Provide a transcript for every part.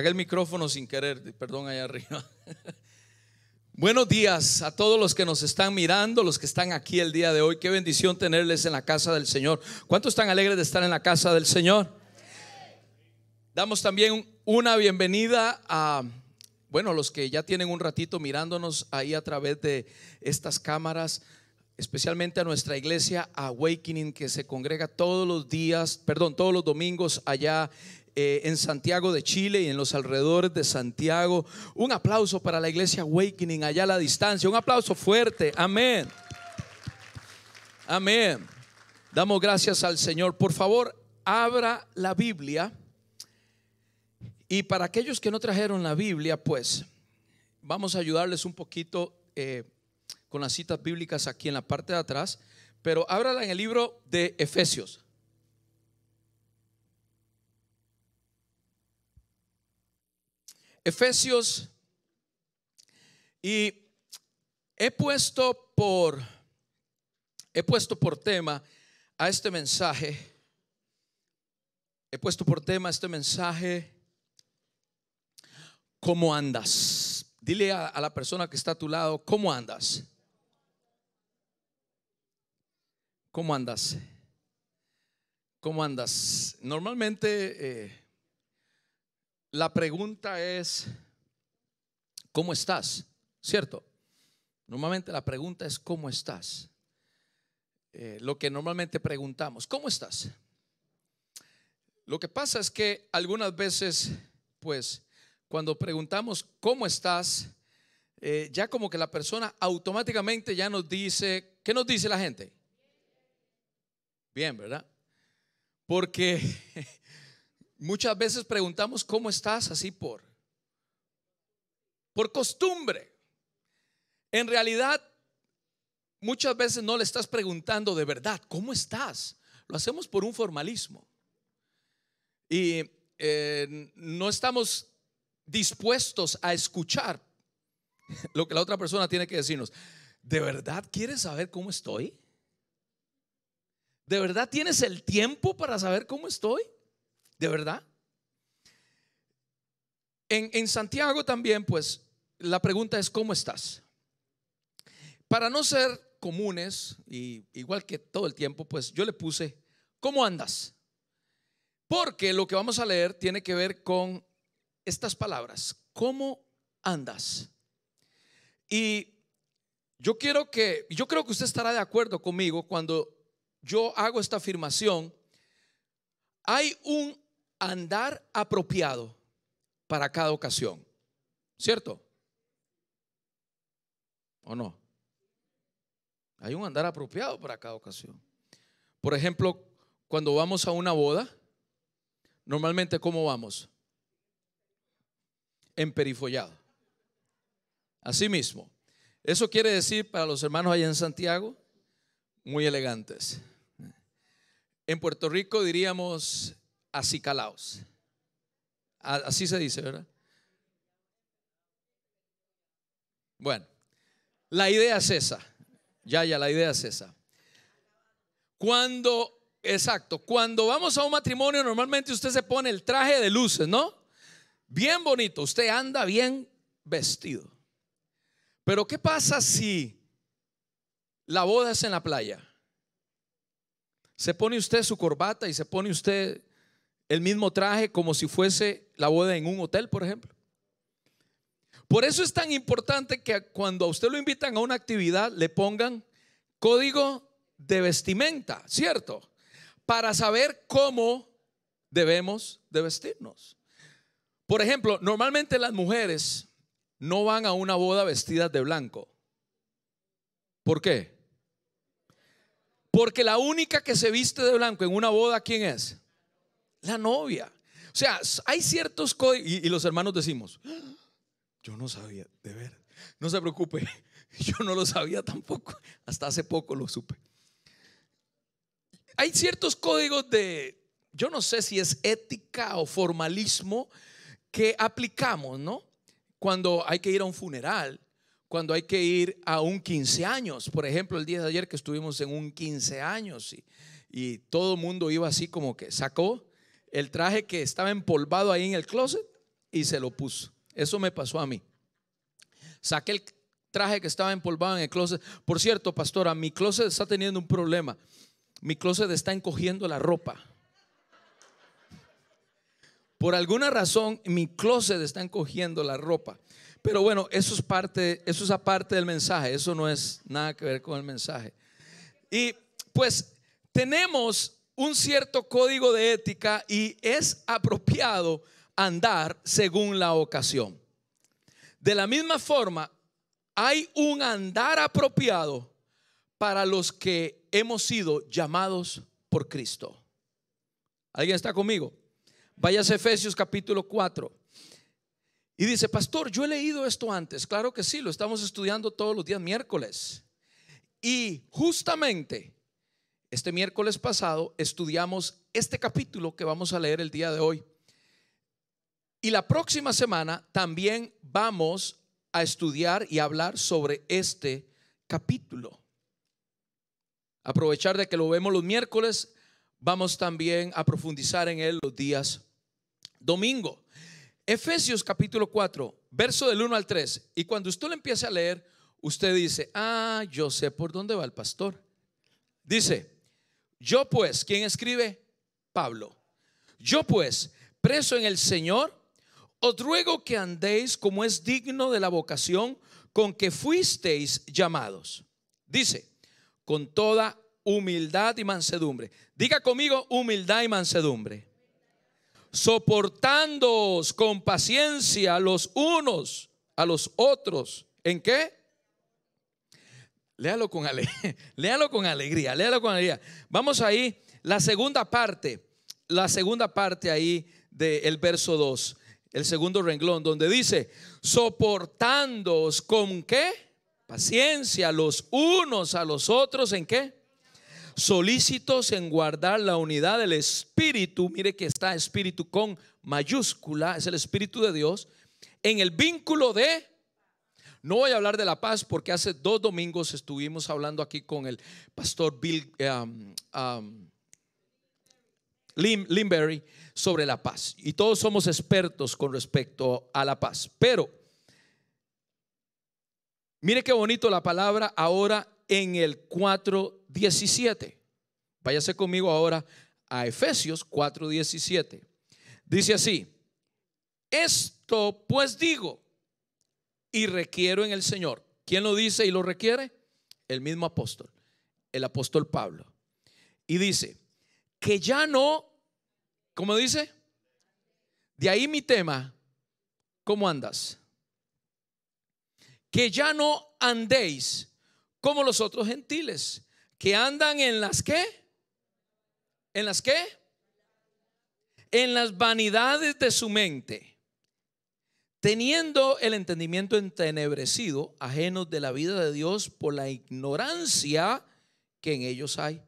Haga el micrófono sin querer, perdón, allá arriba. Buenos días a todos los que nos están mirando, los que están aquí el día de hoy. Qué bendición tenerles en la casa del Señor. ¿Cuántos están alegres de estar en la casa del Señor? Damos también una bienvenida a, bueno, los que ya tienen un ratito mirándonos ahí a través de estas cámaras, especialmente a nuestra iglesia Awakening que se congrega todos los días, perdón, todos los domingos allá eh, en Santiago de Chile y en los alrededores de Santiago. Un aplauso para la iglesia Awakening allá a la distancia. Un aplauso fuerte. Amén. Amén. Damos gracias al Señor. Por favor, abra la Biblia. Y para aquellos que no trajeron la Biblia, pues vamos a ayudarles un poquito eh, con las citas bíblicas aquí en la parte de atrás. Pero ábrala en el libro de Efesios. Efesios y he puesto por he puesto por tema a este mensaje he puesto por tema a este mensaje ¿Cómo andas? Dile a, la persona que está a tu lado, ¿cómo andas? ¿Cómo andas? ¿Cómo andas? Normalmente eh, la pregunta es, ¿cómo estás? ¿Cierto? Normalmente la pregunta es, ¿cómo estás? Eh, lo que normalmente preguntamos, ¿cómo estás? Lo que pasa es que algunas veces, pues, cuando preguntamos, ¿cómo estás? Eh, ya como que la persona automáticamente ya nos dice, ¿qué nos dice la gente? Bien, ¿verdad? Porque Muchas veces preguntamos cómo estás así por por costumbre. En realidad muchas veces no le estás preguntando de verdad, ¿cómo estás? Lo hacemos por un formalismo. Y eh, no estamos dispuestos a escuchar lo que la otra persona tiene que decirnos. ¿De verdad quieres saber cómo estoy? ¿De verdad tienes el tiempo para saber cómo estoy? ¿De verdad? En, Santiago también, pues, la pregunta es, ¿cómo estás? Para no ser comunes, y igual que todo el tiempo, pues yo le puse, ¿cómo andas? Porque lo que vamos a leer tiene que ver con estas palabras, ¿cómo andas? Y yo quiero que, yo creo que usted estará de acuerdo conmigo cuando yo hago esta afirmación. Hay un andar apropiado para cada ocasión. ¿Cierto? ¿O no? Hay un andar apropiado para cada ocasión. Por ejemplo, cuando vamos a una boda, normalmente ¿cómo vamos? Emperifollado. Así mismo. Eso quiere decir para los hermanos allá en Santiago, muy elegantes. En Puerto Rico diríamos acicalaos. Así se dice, ¿verdad? Bueno, la idea es esa. Ya, ya, la idea es esa. Cuando, exacto, cuando vamos a un matrimonio, normalmente usted se pone el traje de luces, ¿no? Bien bonito, usted anda bien vestido. Pero ¿qué pasa si la boda es en la playa? Se pone usted su corbata y se pone usted el mismo traje como si fuese la boda en un hotel, por ejemplo. Por eso es tan importante que cuando a usted lo invitan a una actividad le pongan código de vestimenta, ¿cierto? Para saber cómo debemos de vestirnos. Por ejemplo, normalmente las mujeres no van a una boda vestidas de blanco. ¿Por qué? Porque la única que se viste de blanco en una boda, ¿quién es? La novia. O sea, hay ciertos códigos, y, los hermanos decimos, ah, yo no sabía, de ver, no se preocupe, yo no lo sabía tampoco, hasta hace poco lo supe. Hay ciertos códigos de, yo no sé si es ética o formalismo que aplicamos, ¿no? Cuando hay que ir a un funeral, cuando hay que ir a un 15 años, por ejemplo, el día de ayer que estuvimos en un 15 años y, y todo el mundo iba así como que sacó el traje que estaba empolvado ahí en el closet y se lo puso. Eso me pasó a mí. Saqué el traje que estaba empolvado en el closet. Por cierto, pastora, mi closet está teniendo un problema. Mi closet está encogiendo la ropa. Por alguna razón, mi closet está encogiendo la ropa. Pero bueno, eso es parte, eso es aparte del mensaje. Eso no es nada que ver con el mensaje. Y pues tenemos un cierto código de ética y es apropiado andar según la ocasión. De la misma forma, hay un andar apropiado para los que hemos sido llamados por Cristo. ¿Alguien está conmigo? Vayas a Efesios capítulo 4. Y dice, pastor, yo he leído esto antes. Claro que sí, lo estamos estudiando todos los días miércoles. Y justamente este miércoles pasado estudiamos este capítulo que vamos a leer el día de hoy. Y la próxima semana también vamos a estudiar y hablar sobre este capítulo. Aprovechar de que lo vemos los miércoles, vamos también a profundizar en él los días domingo. Efesios capítulo 4, verso del 1 al 3. Y cuando usted lo empiece a leer, usted dice, ah, yo sé por dónde va el pastor. Dice, yo pues, ¿quién escribe? Pablo. Yo pues, preso en el Señor, os ruego que andéis como es digno de la vocación con que fuisteis llamados. Dice, con toda humildad y mansedumbre. Diga conmigo humildad y mansedumbre. Soportándoos con paciencia los unos a los otros. ¿En qué? Léalo con, alegría, léalo con alegría. Vamos ahí, la segunda parte, la segunda parte ahí del verso 2 el segundo renglón, donde dice, soportándoos con qué? Paciencia los unos a los otros, ¿en qué? Solícitos en guardar la unidad del Espíritu, mire que está Espíritu con mayúscula, es el Espíritu de Dios, en el vínculo de... No voy a hablar de la paz porque hace dos domingos estuvimos hablando aquí con el pastor Bill um, um, Limberry sobre la paz. Y todos somos expertos con respecto a la paz. Pero, mire qué bonito la palabra ahora en el 4.17. Váyase conmigo ahora a Efesios 4.17. Dice así, esto pues digo y requiero en el Señor. ¿Quién lo dice y lo requiere? El mismo apóstol, el apóstol Pablo. Y dice, que ya no ¿Cómo dice? De ahí mi tema, ¿cómo andas? Que ya no andéis como los otros gentiles, que andan en las qué? ¿En las qué? En las vanidades de su mente, teniendo el entendimiento entenebrecido, ajenos de la vida de Dios por la ignorancia que en ellos hay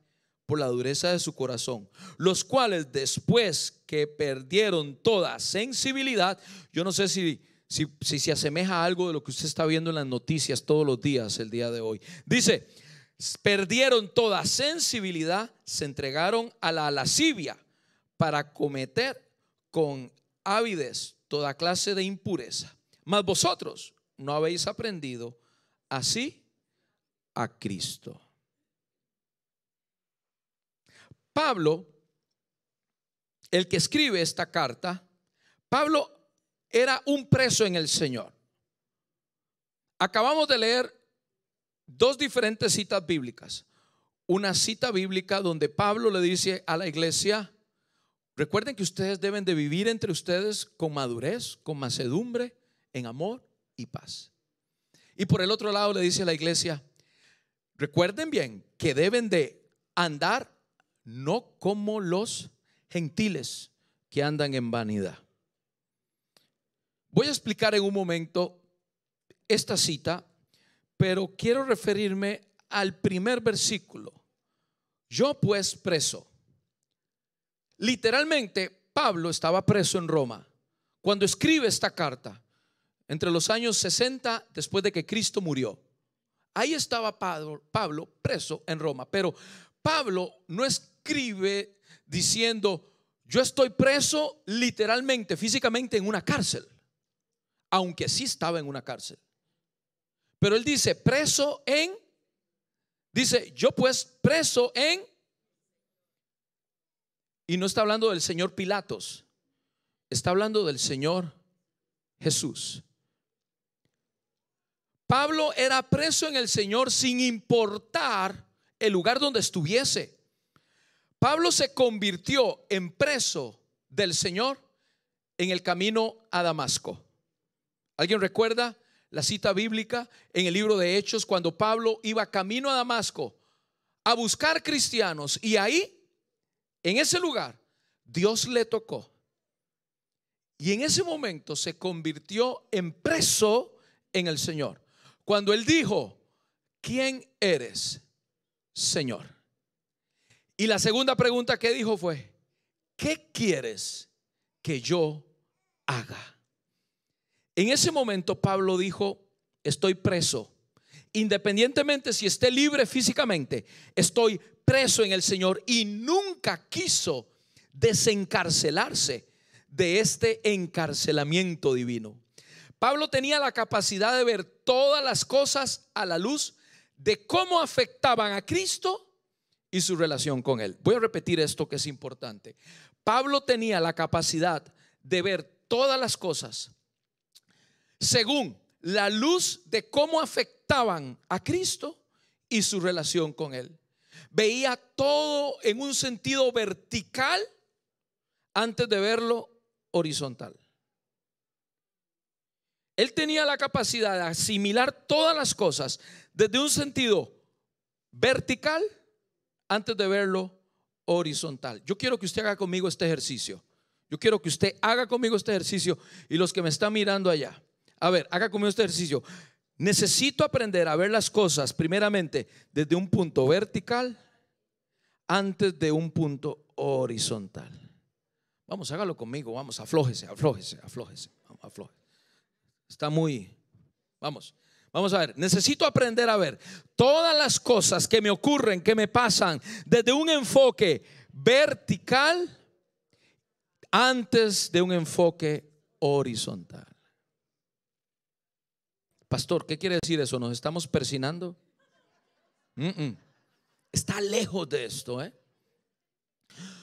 por la dureza de su corazón, los cuales después que perdieron toda sensibilidad, yo no sé si, si, si se asemeja a algo de lo que usted está viendo en las noticias todos los días el día de hoy. Dice, perdieron toda sensibilidad, se entregaron a la lascivia para cometer con avidez toda clase de impureza. Mas vosotros no habéis aprendido así a Cristo. Pablo, el que escribe esta carta, Pablo era un preso en el Señor. Acabamos de leer dos diferentes citas bíblicas. Una cita bíblica donde Pablo le dice a la iglesia, recuerden que ustedes deben de vivir entre ustedes con madurez, con macedumbre, en amor y paz. Y por el otro lado le dice a la iglesia, recuerden bien que deben de andar no como los gentiles que andan en vanidad. Voy a explicar en un momento esta cita, pero quiero referirme al primer versículo. Yo pues preso. Literalmente, Pablo estaba preso en Roma. Cuando escribe esta carta, entre los años 60 después de que Cristo murió, ahí estaba Pablo, Pablo preso en Roma. Pero Pablo no escribe diciendo, yo estoy preso literalmente, físicamente en una cárcel, aunque sí estaba en una cárcel. Pero él dice, preso en, dice, yo pues preso en, y no está hablando del Señor Pilatos, está hablando del Señor Jesús. Pablo era preso en el Señor sin importar el lugar donde estuviese. Pablo se convirtió en preso del Señor en el camino a Damasco. ¿Alguien recuerda la cita bíblica en el libro de Hechos cuando Pablo iba camino a Damasco a buscar cristianos y ahí, en ese lugar, Dios le tocó. Y en ese momento se convirtió en preso en el Señor. Cuando él dijo, ¿quién eres, Señor? Y la segunda pregunta que dijo fue, ¿qué quieres que yo haga? En ese momento Pablo dijo, estoy preso. Independientemente si esté libre físicamente, estoy preso en el Señor y nunca quiso desencarcelarse de este encarcelamiento divino. Pablo tenía la capacidad de ver todas las cosas a la luz de cómo afectaban a Cristo y su relación con Él. Voy a repetir esto que es importante. Pablo tenía la capacidad de ver todas las cosas según la luz de cómo afectaban a Cristo y su relación con Él. Veía todo en un sentido vertical antes de verlo horizontal. Él tenía la capacidad de asimilar todas las cosas desde un sentido vertical antes de verlo horizontal. Yo quiero que usted haga conmigo este ejercicio. Yo quiero que usted haga conmigo este ejercicio y los que me están mirando allá. A ver, haga conmigo este ejercicio. Necesito aprender a ver las cosas primeramente desde un punto vertical antes de un punto horizontal. Vamos, hágalo conmigo, vamos, aflójese, aflójese, aflójese, aflójese. Está muy, vamos, vamos a ver, necesito aprender a ver todas las cosas que me ocurren, que me pasan, desde un enfoque vertical antes de un enfoque horizontal. Pastor, ¿qué quiere decir eso? ¿Nos estamos persinando? Está lejos de esto. ¿eh?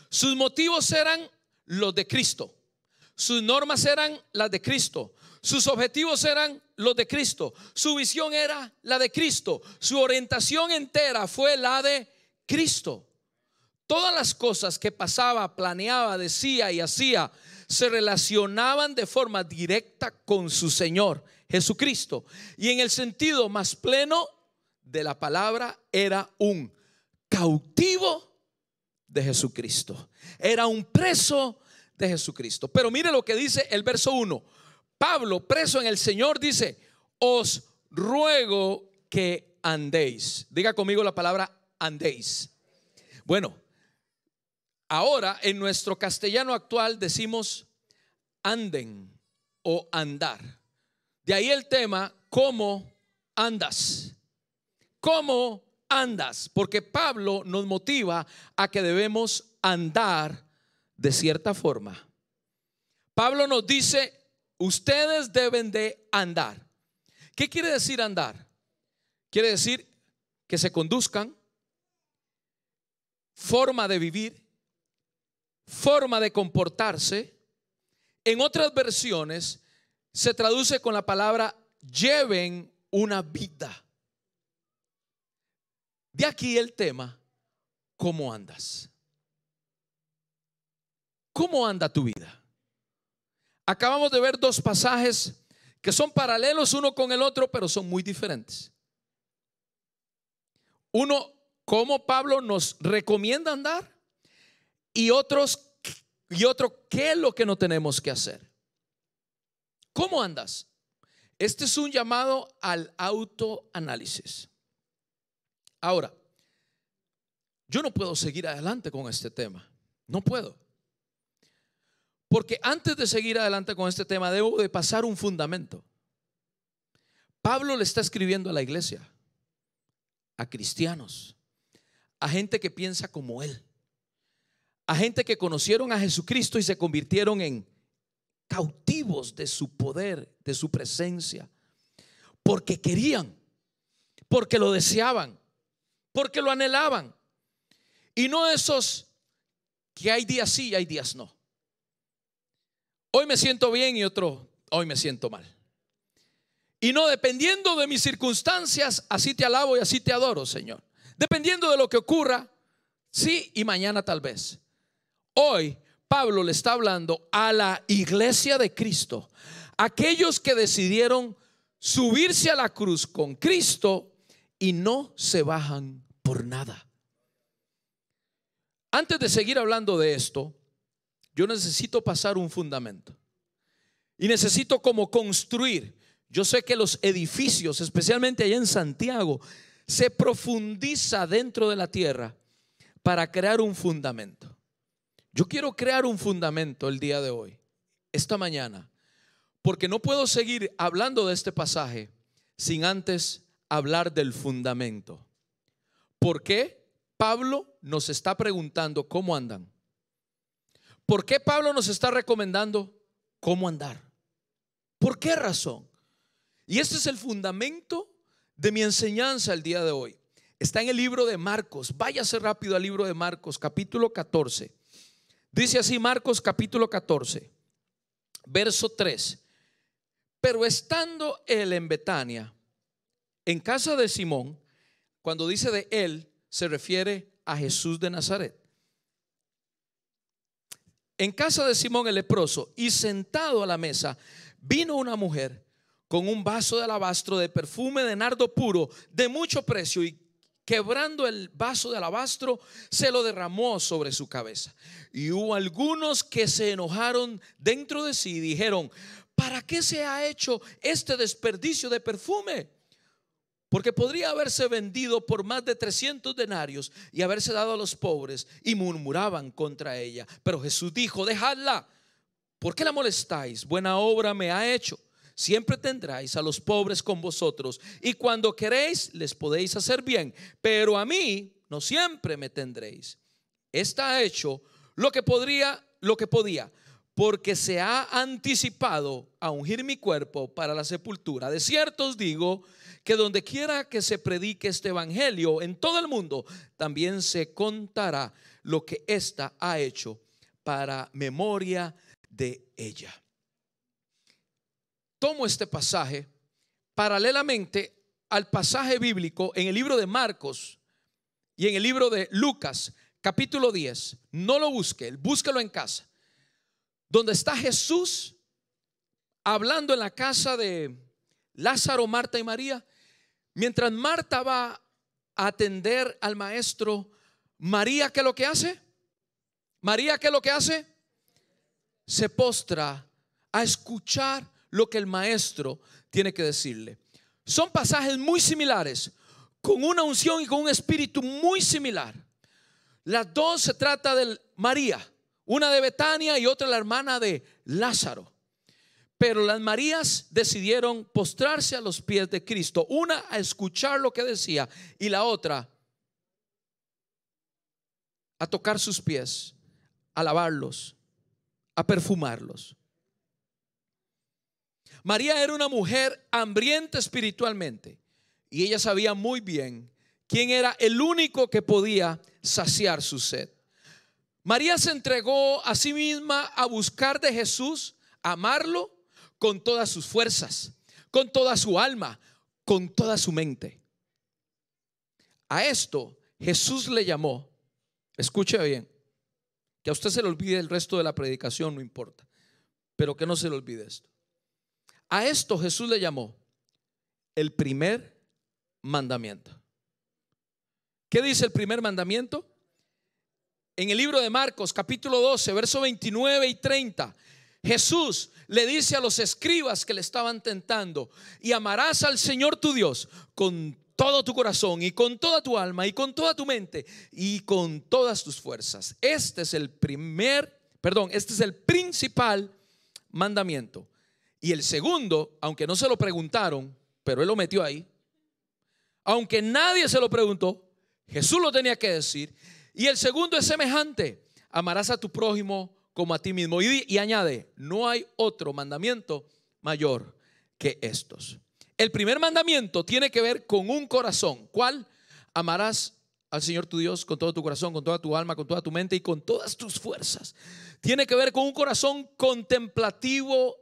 Sus motivos eran los de Cristo. Sus normas eran las de Cristo. Sus objetivos eran los de Cristo. Su visión era la de Cristo. Su orientación entera fue la de Cristo. Todas las cosas que pasaba, planeaba, decía y hacía se relacionaban de forma directa con su Señor Jesucristo. Y en el sentido más pleno de la palabra, era un cautivo de Jesucristo. Era un preso de Jesucristo. Pero mire lo que dice el verso 1. Pablo, preso en el Señor, dice, os ruego que andéis. Diga conmigo la palabra andéis. Bueno, ahora en nuestro castellano actual decimos anden o andar. De ahí el tema, ¿cómo andas? ¿Cómo andas? Porque Pablo nos motiva a que debemos andar de cierta forma. Pablo nos dice, ustedes deben de andar. ¿Qué quiere decir andar? Quiere decir que se conduzcan, forma de vivir, forma de comportarse. En otras versiones se traduce con la palabra lleven una vida. De aquí el tema, ¿cómo andas? ¿Cómo anda tu vida? Acabamos de ver dos pasajes que son paralelos uno con el otro, pero son muy diferentes. Uno, cómo Pablo nos recomienda andar y otros y otro, qué es lo que no tenemos que hacer. ¿Cómo andas? Este es un llamado al autoanálisis. Ahora, yo no puedo seguir adelante con este tema. No puedo. Porque antes de seguir adelante con este tema, debo de pasar un fundamento. Pablo le está escribiendo a la iglesia, a cristianos, a gente que piensa como él, a gente que conocieron a Jesucristo y se convirtieron en cautivos de su poder, de su presencia, porque querían, porque lo deseaban, porque lo anhelaban. Y no esos que hay días sí y hay días no. Hoy me siento bien y otro, hoy me siento mal. Y no dependiendo de mis circunstancias, así te alabo y así te adoro, Señor. Dependiendo de lo que ocurra, sí y mañana tal vez. Hoy Pablo le está hablando a la iglesia de Cristo, aquellos que decidieron subirse a la cruz con Cristo y no se bajan por nada. Antes de seguir hablando de esto, yo necesito pasar un fundamento. Y necesito como construir. Yo sé que los edificios, especialmente allá en Santiago, se profundiza dentro de la tierra para crear un fundamento. Yo quiero crear un fundamento el día de hoy, esta mañana, porque no puedo seguir hablando de este pasaje sin antes hablar del fundamento. ¿Por qué Pablo nos está preguntando cómo andan? ¿Por qué Pablo nos está recomendando cómo andar? ¿Por qué razón? Y este es el fundamento de mi enseñanza el día de hoy. Está en el libro de Marcos. Váyase rápido al libro de Marcos, capítulo 14. Dice así Marcos capítulo 14, verso 3. Pero estando él en Betania, en casa de Simón, cuando dice de él, se refiere a Jesús de Nazaret en casa de Simón el leproso y sentado a la mesa, vino una mujer con un vaso de alabastro de perfume de nardo puro de mucho precio y quebrando el vaso de alabastro, se lo derramó sobre su cabeza. Y hubo algunos que se enojaron dentro de sí y dijeron, ¿para qué se ha hecho este desperdicio de perfume? Porque podría haberse vendido por más de 300 denarios y haberse dado a los pobres y murmuraban contra ella. Pero Jesús dijo, dejadla. ¿Por qué la molestáis? Buena obra me ha hecho. Siempre tendráis a los pobres con vosotros y cuando queréis les podéis hacer bien, pero a mí no siempre me tendréis. Está hecho lo que podría, lo que podía, porque se ha anticipado a ungir mi cuerpo para la sepultura. De cierto os digo que donde quiera que se predique este evangelio en todo el mundo, también se contará lo que ésta ha hecho para memoria de ella. Tomo este pasaje paralelamente al pasaje bíblico en el libro de Marcos y en el libro de Lucas, capítulo 10. No lo busque, búsquelo en casa. Donde está Jesús hablando en la casa de Lázaro, Marta y María Mientras Marta va a atender al maestro, María, ¿qué es lo que hace? María, ¿qué es lo que hace? Se postra a escuchar lo que el maestro tiene que decirle. Son pasajes muy similares, con una unción y con un espíritu muy similar. Las dos se trata de María, una de Betania y otra la hermana de Lázaro. Pero las Marías decidieron postrarse a los pies de Cristo, una a escuchar lo que decía y la otra a tocar sus pies, a lavarlos, a perfumarlos. María era una mujer hambrienta espiritualmente y ella sabía muy bien quién era el único que podía saciar su sed. María se entregó a sí misma a buscar de Jesús, amarlo con todas sus fuerzas, con toda su alma, con toda su mente. A esto Jesús le llamó, escuche bien, que a usted se le olvide el resto de la predicación, no importa, pero que no se le olvide esto. A esto Jesús le llamó el primer mandamiento. ¿Qué dice el primer mandamiento? En el libro de Marcos, capítulo 12, verso 29 y 30, Jesús le dice a los escribas que le estaban tentando, y amarás al Señor tu Dios con todo tu corazón y con toda tu alma y con toda tu mente y con todas tus fuerzas. Este es el primer, perdón, este es el principal mandamiento. Y el segundo, aunque no se lo preguntaron, pero él lo metió ahí, aunque nadie se lo preguntó, Jesús lo tenía que decir. Y el segundo es semejante, amarás a tu prójimo como a ti mismo. Y, añade, no hay otro mandamiento mayor que estos. El primer mandamiento tiene que ver con un corazón. ¿Cuál? Amarás al Señor tu Dios con todo tu corazón, con toda tu alma, con toda tu mente y con todas tus fuerzas. Tiene que ver con un corazón contemplativo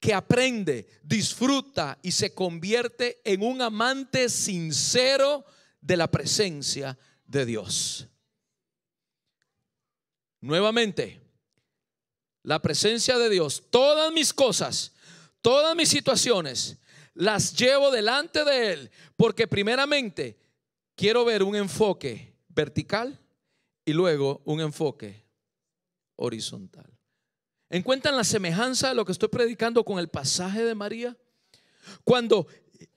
que aprende, disfruta y se convierte en un amante sincero de la presencia de Dios. Nuevamente, la presencia de Dios, todas mis cosas, todas mis situaciones, las llevo delante de Él, porque primeramente quiero ver un enfoque vertical y luego un enfoque horizontal. ¿Encuentran la semejanza de lo que estoy predicando con el pasaje de María? Cuando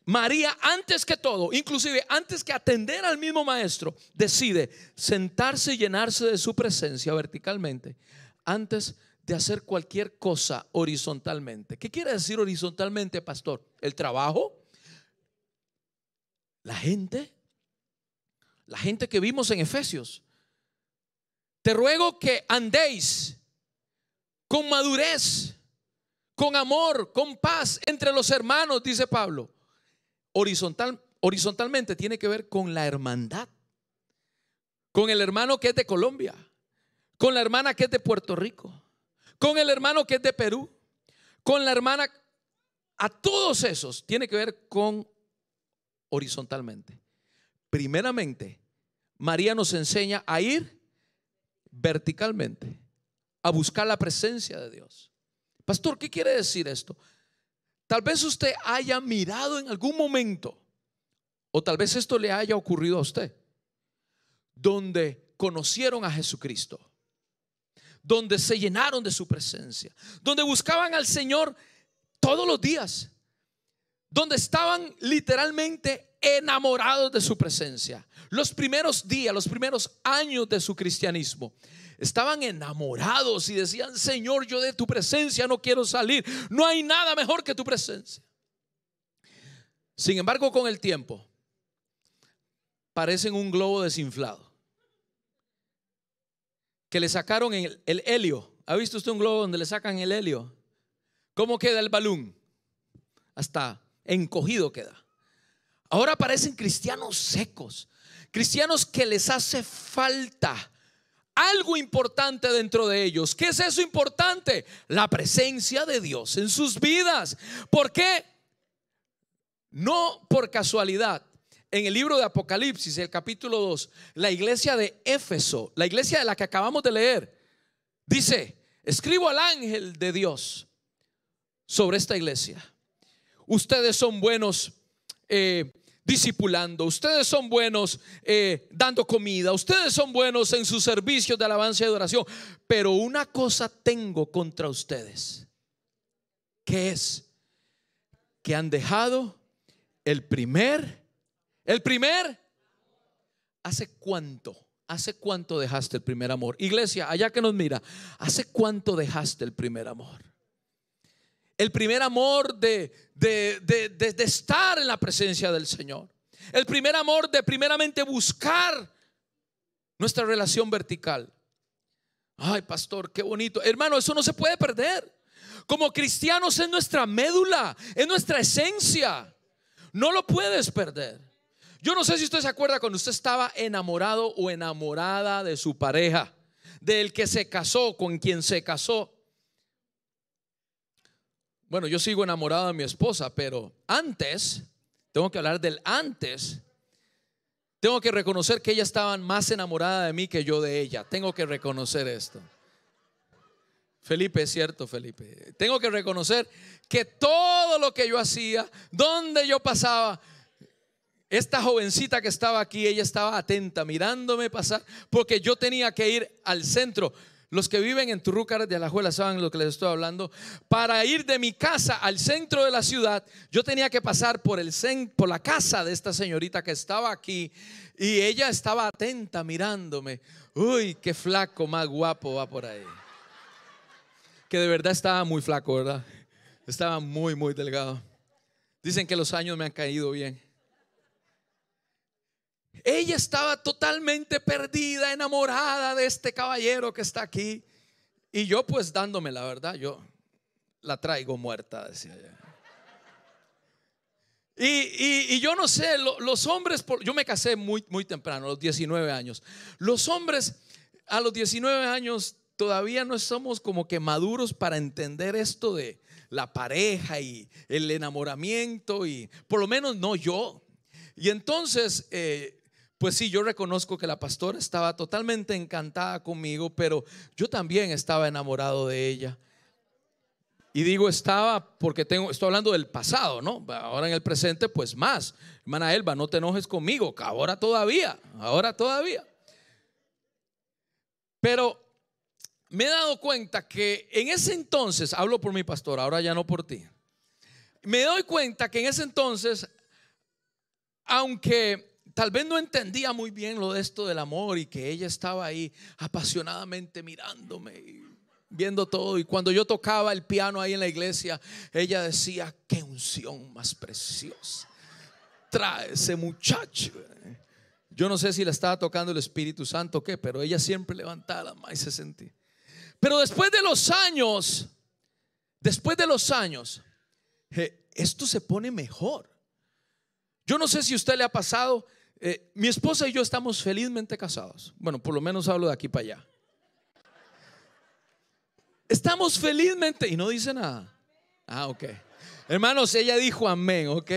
María, antes que todo, inclusive antes que atender al mismo maestro, decide sentarse y llenarse de su presencia verticalmente, antes de hacer cualquier cosa horizontalmente. ¿Qué quiere decir horizontalmente, pastor? El trabajo, la gente, la gente que vimos en Efesios. Te ruego que andéis con madurez, con amor, con paz entre los hermanos, dice Pablo. Horizontal, horizontalmente tiene que ver con la hermandad, con el hermano que es de Colombia, con la hermana que es de Puerto Rico, con el hermano que es de Perú, con la hermana, a todos esos tiene que ver con horizontalmente. Primeramente, María nos enseña a ir verticalmente a buscar la presencia de Dios. Pastor, ¿qué quiere decir esto? Tal vez usted haya mirado en algún momento, o tal vez esto le haya ocurrido a usted, donde conocieron a Jesucristo, donde se llenaron de su presencia, donde buscaban al Señor todos los días, donde estaban literalmente enamorados de su presencia. Los primeros días, los primeros años de su cristianismo, estaban enamorados y decían, Señor, yo de tu presencia no quiero salir. No hay nada mejor que tu presencia. Sin embargo, con el tiempo, parecen un globo desinflado. Que le sacaron el, el helio. ¿Ha visto usted un globo donde le sacan el helio? ¿Cómo queda el balón? Hasta encogido queda. Ahora parecen cristianos secos, cristianos que les hace falta algo importante dentro de ellos. ¿Qué es eso importante? La presencia de Dios en sus vidas. ¿Por qué? No por casualidad. En el libro de Apocalipsis, el capítulo 2, la iglesia de Éfeso, la iglesia de la que acabamos de leer, dice, escribo al ángel de Dios sobre esta iglesia. Ustedes son buenos eh, discipulando, ustedes son buenos eh, dando comida, ustedes son buenos en sus servicios de alabanza y adoración, pero una cosa tengo contra ustedes, que es que han dejado el primer, el primer, ¿hace cuánto? ¿Hace cuánto dejaste el primer amor? Iglesia, allá que nos mira, ¿hace cuánto dejaste el primer amor? El primer amor de, de, estar en la presencia del Señor. El primer amor de primeramente buscar nuestra relación vertical. Ay, pastor, qué bonito. Hermano, eso no se puede perder. Como cristianos es nuestra médula, es nuestra esencia. No lo puedes perder. Yo no sé si usted se acuerda cuando usted estaba enamorado o enamorada de su pareja, del que se casó, con quien se casó. Bueno, yo sigo enamorado de mi esposa, pero antes, tengo que hablar del antes. Tengo que reconocer que ella estaba más enamorada de mí que yo de ella. Tengo que reconocer esto. Felipe, es cierto, Felipe. Tengo que reconocer que todo lo que yo hacía, donde yo pasaba, esta jovencita que estaba aquí, ella estaba atenta, mirándome pasar, porque yo tenía que ir al centro. Los que viven en Turrúcar de Alajuela saben lo que les estoy hablando. Para ir de mi casa al centro de la ciudad, yo tenía que pasar por, el, por la casa de esta señorita que estaba aquí y ella estaba atenta mirándome. Uy, qué flaco, más guapo va por ahí. Que de verdad estaba muy flaco, ¿verdad? Estaba muy, muy delgado. Dicen que los años me han caído bien. Ella estaba totalmente perdida, enamorada de este caballero que está aquí. Y yo pues dándome la verdad, yo la traigo muerta, decía ella. Y, yo no sé, los hombres, yo me casé muy, muy temprano, a los 19 años. Los hombres a los 19 años todavía no somos como que maduros para entender esto de la pareja y el enamoramiento y por lo menos no yo. Y entonces, eh, pues sí, yo reconozco que la pastora estaba totalmente encantada conmigo, pero yo también estaba enamorado de ella. Y digo estaba porque tengo, estoy hablando del pasado, ¿no? Ahora en el presente, pues más. Hermana Elba, no te enojes conmigo, ahora todavía, ahora todavía. Pero me he dado cuenta que en ese entonces, hablo por mi pastor, ahora ya no por ti. Me doy cuenta que en ese entonces, aunque tal vez no entendía muy bien lo de esto del amor y que ella estaba ahí apasionadamente mirándome viendo todo. Y cuando yo tocaba el piano ahí en la iglesia, ella decía, qué unción más preciosa. Trae ese muchacho. Yo no sé si le estaba tocando el Espíritu Santo o qué, pero ella siempre levantaba la mano y se sentía. Pero después de los años, después de los años, esto se pone mejor. Yo no sé si a usted le ha pasado, eh, mi esposa y yo estamos felizmente casados. Bueno, por lo menos hablo de aquí para allá. Estamos felizmente y no dice nada. Ah, ok. Hermanos, ella dijo amén, ok.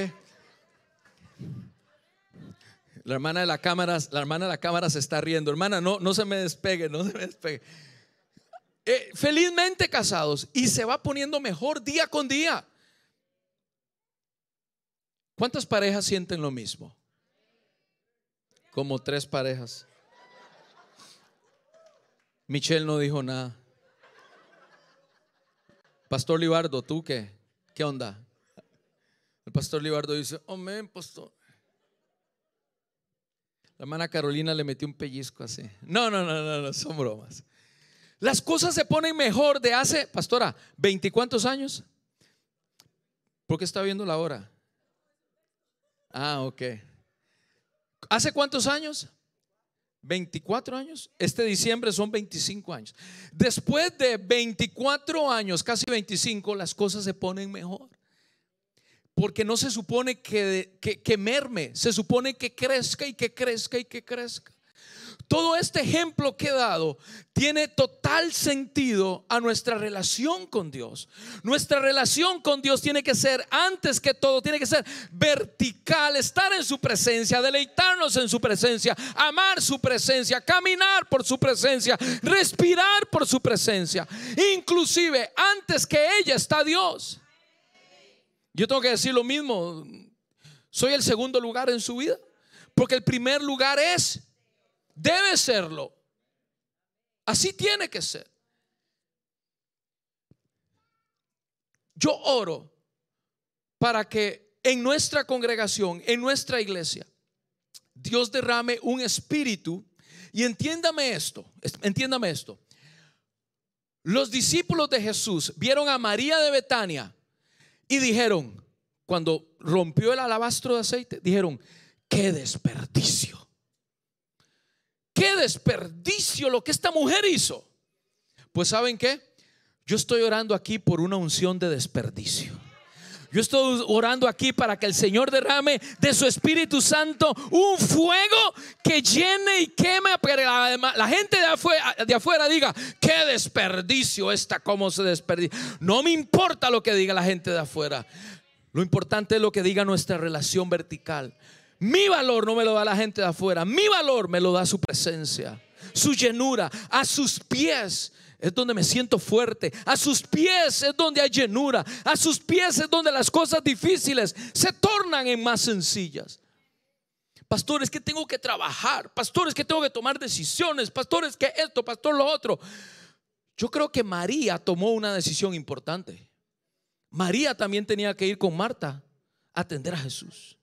La hermana de la cámara, la hermana de la cámara se está riendo. Hermana, no, no se me despegue, no se me despegue. Eh, felizmente casados y se va poniendo mejor día con día. ¿Cuántas parejas sienten lo mismo? Como tres parejas. Michelle no dijo nada. Pastor Libardo, ¿tú qué? ¿Qué onda? El pastor Libardo dice, amén, pastor. La hermana Carolina le metió un pellizco así. No, no, no, no, no, son bromas. Las cosas se ponen mejor de hace, pastora, ¿veinticuantos años? ¿Por qué está viendo la hora? Ah, ok. ¿Hace cuántos años? 24 años. Este diciembre son 25 años. Después de 24 años, casi 25, las cosas se ponen mejor. Porque no se supone que, que, merme, se supone que crezca y que crezca y que crezca. Todo este ejemplo que he dado tiene total sentido a nuestra relación con Dios. Nuestra relación con Dios tiene que ser, antes que todo, tiene que ser vertical, estar en su presencia, deleitarnos en su presencia, amar su presencia, caminar por su presencia, respirar por su presencia. Inclusive, antes que ella está Dios. Yo tengo que decir lo mismo, soy el segundo lugar en su vida, porque el primer lugar es Debe serlo. Así tiene que ser. Yo oro para que en nuestra congregación, en nuestra iglesia, Dios derrame un espíritu. Y entiéndame esto, entiéndame esto. Los discípulos de Jesús vieron a María de Betania y dijeron, cuando rompió el alabastro de aceite, dijeron, qué desperdicio. Qué desperdicio lo que esta mujer hizo. Pues ¿saben qué? Yo estoy orando aquí por una unción de desperdicio. Yo estoy orando aquí para que el Señor derrame de su Espíritu Santo un fuego que llene y queme. la, gente de afuera, de afuera diga, qué desperdicio esta, cómo se desperdicia. No me importa lo que diga la gente de afuera. Lo importante es lo que diga nuestra relación vertical. Mi valor no me lo da la gente de afuera, mi valor me lo da su presencia, su llenura, a sus pies es donde me siento fuerte. A sus pies es donde hay llenura. A sus pies es donde las cosas difíciles se tornan en más sencillas. Pastores que tengo que trabajar. Pastores que tengo que tomar decisiones. Pastores que esto, pastor lo otro. Yo creo que María tomó una decisión importante. María también tenía que ir con Marta a atender a Jesús.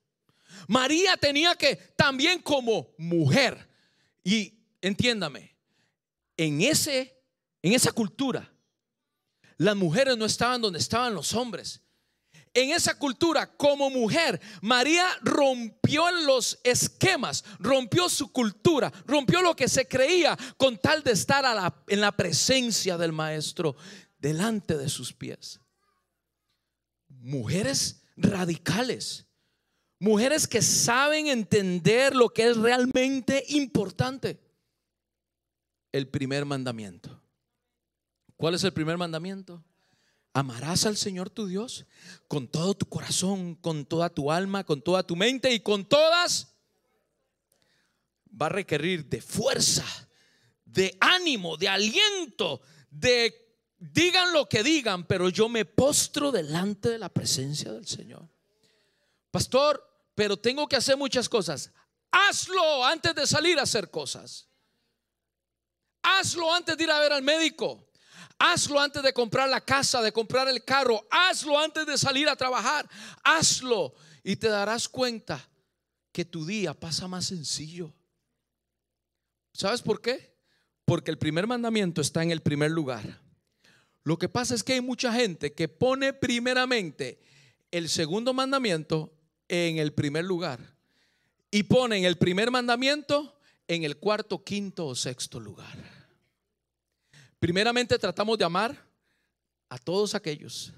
María tenía que también como mujer, y entiéndame, en, ese, en esa cultura, las mujeres no estaban donde estaban los hombres. en esa cultura como mujer, María rompió los esquemas, rompió su cultura, rompió lo que se creía con tal de estar en la presencia del maestro, delante de sus pies. Mujeres radicales, mujeres que saben entender lo que es realmente importante. El primer mandamiento. ¿Cuál es el primer mandamiento? Amarás al Señor tu Dios con todo tu corazón, con toda tu alma, con toda tu mente y con todas. Va a requerir de fuerza, de ánimo, de aliento, de digan lo que digan, pero yo me postro delante de la presencia del Señor. Pastor, pero tengo que hacer muchas cosas. Hazlo antes de salir a hacer cosas. Hazlo antes de ir a ver al médico. Hazlo antes de comprar la casa, de comprar el carro. Hazlo antes de salir a trabajar. Hazlo y te darás cuenta que tu día pasa más sencillo. ¿Sabes por qué? Porque el primer mandamiento está en el primer lugar. Lo que pasa es que hay mucha gente que pone primeramente el segundo mandamiento en el primer lugar y ponen el primer mandamiento en el cuarto, quinto o sexto lugar. Primeramente tratamos de amar a todos aquellos.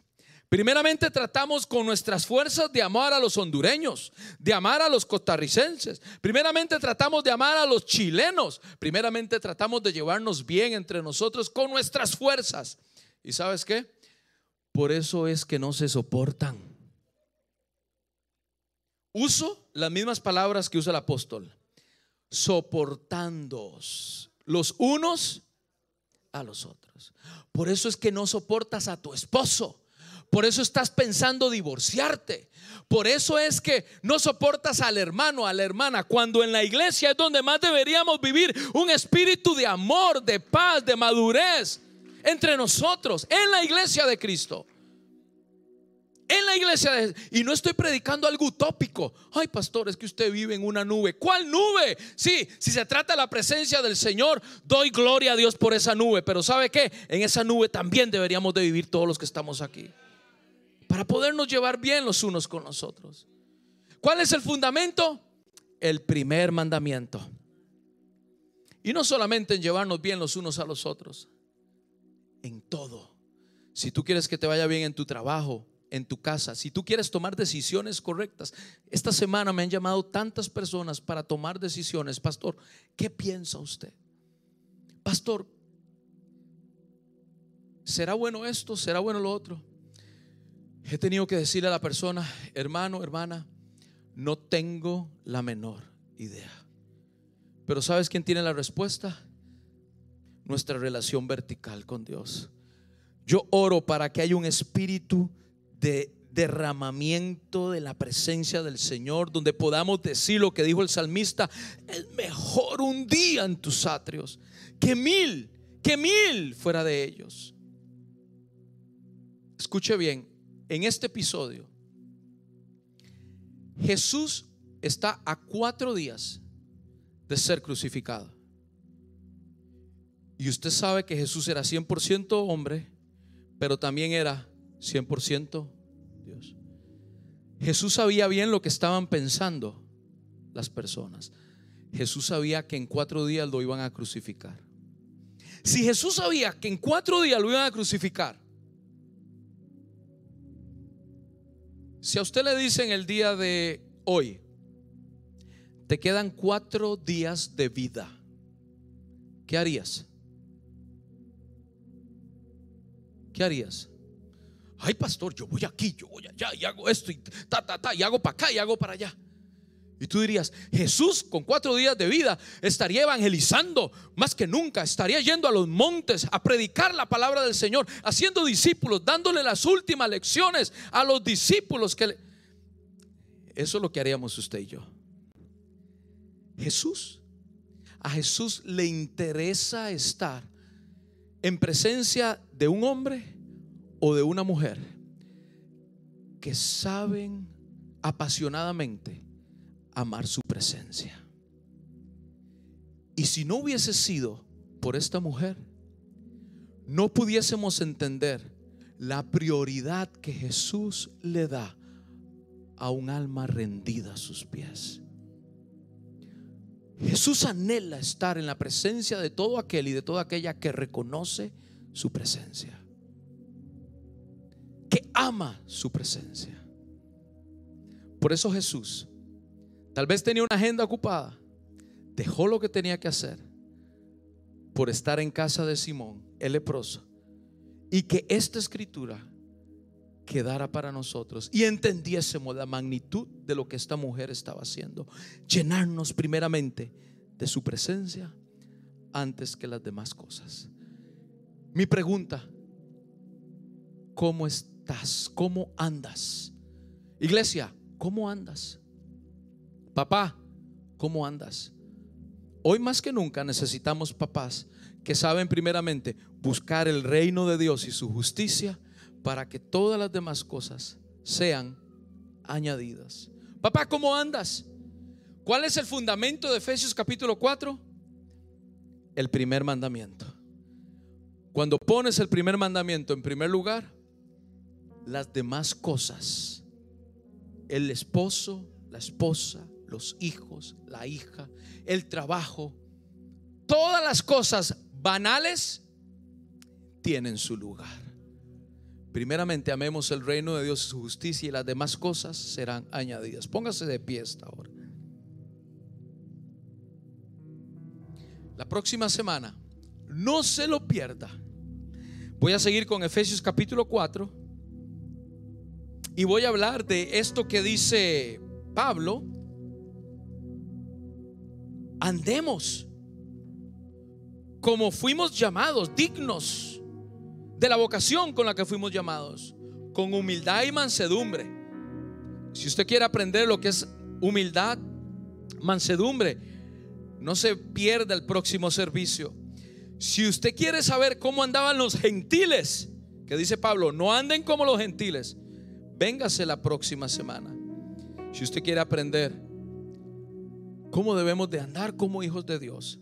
Primeramente tratamos con nuestras fuerzas de amar a los hondureños, de amar a los costarricenses. Primeramente tratamos de amar a los chilenos. Primeramente tratamos de llevarnos bien entre nosotros con nuestras fuerzas. ¿Y sabes qué? Por eso es que no se soportan. Uso las mismas palabras que usa el apóstol. Soportándoos los unos a los otros. Por eso es que no soportas a tu esposo. Por eso estás pensando divorciarte. Por eso es que no soportas al hermano, a la hermana, cuando en la iglesia es donde más deberíamos vivir un espíritu de amor, de paz, de madurez entre nosotros, en la iglesia de Cristo en la iglesia. y no estoy predicando algo utópico. Ay, pastor, es que usted vive en una nube. ¿Cuál nube? Sí, si se trata de la presencia del Señor, doy gloria a Dios por esa nube. Pero ¿sabe qué? En esa nube también deberíamos de vivir todos los que estamos aquí. Para podernos llevar bien los unos con los otros. ¿Cuál es el fundamento? El primer mandamiento. Y no solamente en llevarnos bien los unos a los otros, en todo. Si tú quieres que te vaya bien en tu trabajo, en tu casa, si tú quieres tomar decisiones correctas, esta semana me han llamado tantas personas para tomar decisiones. Pastor, ¿qué piensa usted? Pastor, ¿será bueno esto? ¿Será bueno lo otro? He tenido que decirle a la persona, hermano, hermana, no tengo la menor idea. Pero ¿sabes quién tiene la respuesta? Nuestra relación vertical con Dios. Yo oro para que haya un espíritu de derramamiento de la presencia del Señor, donde podamos decir lo que dijo el salmista, es mejor un día en tus atrios que mil, que mil fuera de ellos. Escuche bien, en este episodio, Jesús está a cuatro días de ser crucificado. Y usted sabe que Jesús era 100% hombre, pero también era 100% Dios. Jesús sabía bien lo que estaban pensando las personas. Jesús sabía que en cuatro días lo iban a crucificar. Si Jesús sabía que en cuatro días lo iban a crucificar, si a usted le dicen el día de hoy, te quedan cuatro días de vida, ¿qué harías? ¿Qué harías? Ay pastor, yo voy aquí, yo voy allá y hago esto y ta, ta, ta, y hago para acá y hago para allá. Y tú dirías, Jesús con cuatro días de vida estaría evangelizando más que nunca, estaría yendo a los montes a predicar la palabra del Señor, haciendo discípulos, dándole las últimas lecciones a los discípulos que Eso es lo que haríamos usted y yo. Jesús, a Jesús le interesa estar en presencia de un hombre o de una mujer que saben apasionadamente amar su presencia. Y si no hubiese sido por esta mujer, no pudiésemos entender la prioridad que Jesús le da a un alma rendida a sus pies. Jesús anhela estar en la presencia de todo aquel y de toda aquella que reconoce su presencia, que ama su presencia. Por eso Jesús, tal vez tenía una agenda ocupada, dejó lo que tenía que hacer por estar en casa de Simón, el leproso, y que esta escritura quedara para nosotros y entendiésemos la magnitud de lo que esta mujer estaba haciendo. Llenarnos primeramente de su presencia antes que las demás cosas. Mi pregunta, ¿cómo estás? ¿Cómo andas? Iglesia, ¿cómo andas? Papá, ¿cómo andas? Hoy más que nunca necesitamos papás que saben primeramente buscar el reino de Dios y su justicia para que todas las demás cosas sean añadidas. Papá, ¿cómo andas? ¿Cuál es el fundamento de Efesios capítulo 4? El primer mandamiento. Cuando pones el primer mandamiento en primer lugar, las demás cosas, el esposo, la esposa, los hijos, la hija, el trabajo, todas las cosas banales tienen su lugar. Primeramente amemos el reino de Dios y su justicia y las demás cosas serán añadidas. Póngase de pie esta hora. La próxima semana, no se lo pierda. Voy a seguir con Efesios capítulo 4 y voy a hablar de esto que dice Pablo. Andemos como fuimos llamados, dignos de la vocación con la que fuimos llamados, con humildad y mansedumbre. Si usted quiere aprender lo que es humildad, mansedumbre, no se pierda el próximo servicio. Si usted quiere saber cómo andaban los gentiles, que dice Pablo, no anden como los gentiles, véngase la próxima semana. Si usted quiere aprender cómo debemos de andar como hijos de Dios,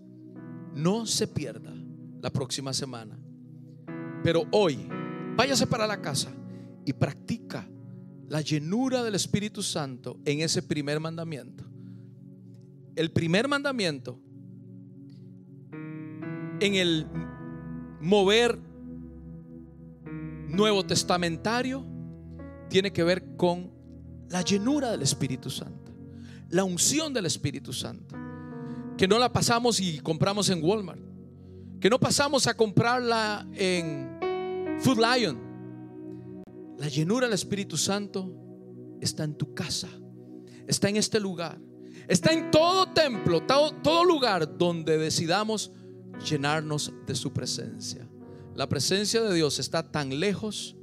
no se pierda la próxima semana. Pero hoy, váyase para la casa y practica la llenura del Espíritu Santo en ese primer mandamiento. El primer mandamiento en el mover nuevo testamentario tiene que ver con la llenura del Espíritu Santo, la unción del Espíritu Santo, que no la pasamos y compramos en Walmart, que no pasamos a comprarla en Food Lion. La llenura del Espíritu Santo está en tu casa, está en este lugar, está en todo templo, todo, todo lugar donde decidamos llenarnos de su presencia. La presencia de Dios está tan lejos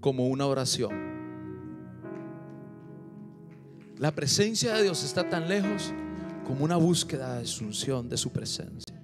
como una oración. La presencia de Dios está tan lejos como una búsqueda de asunción de su presencia.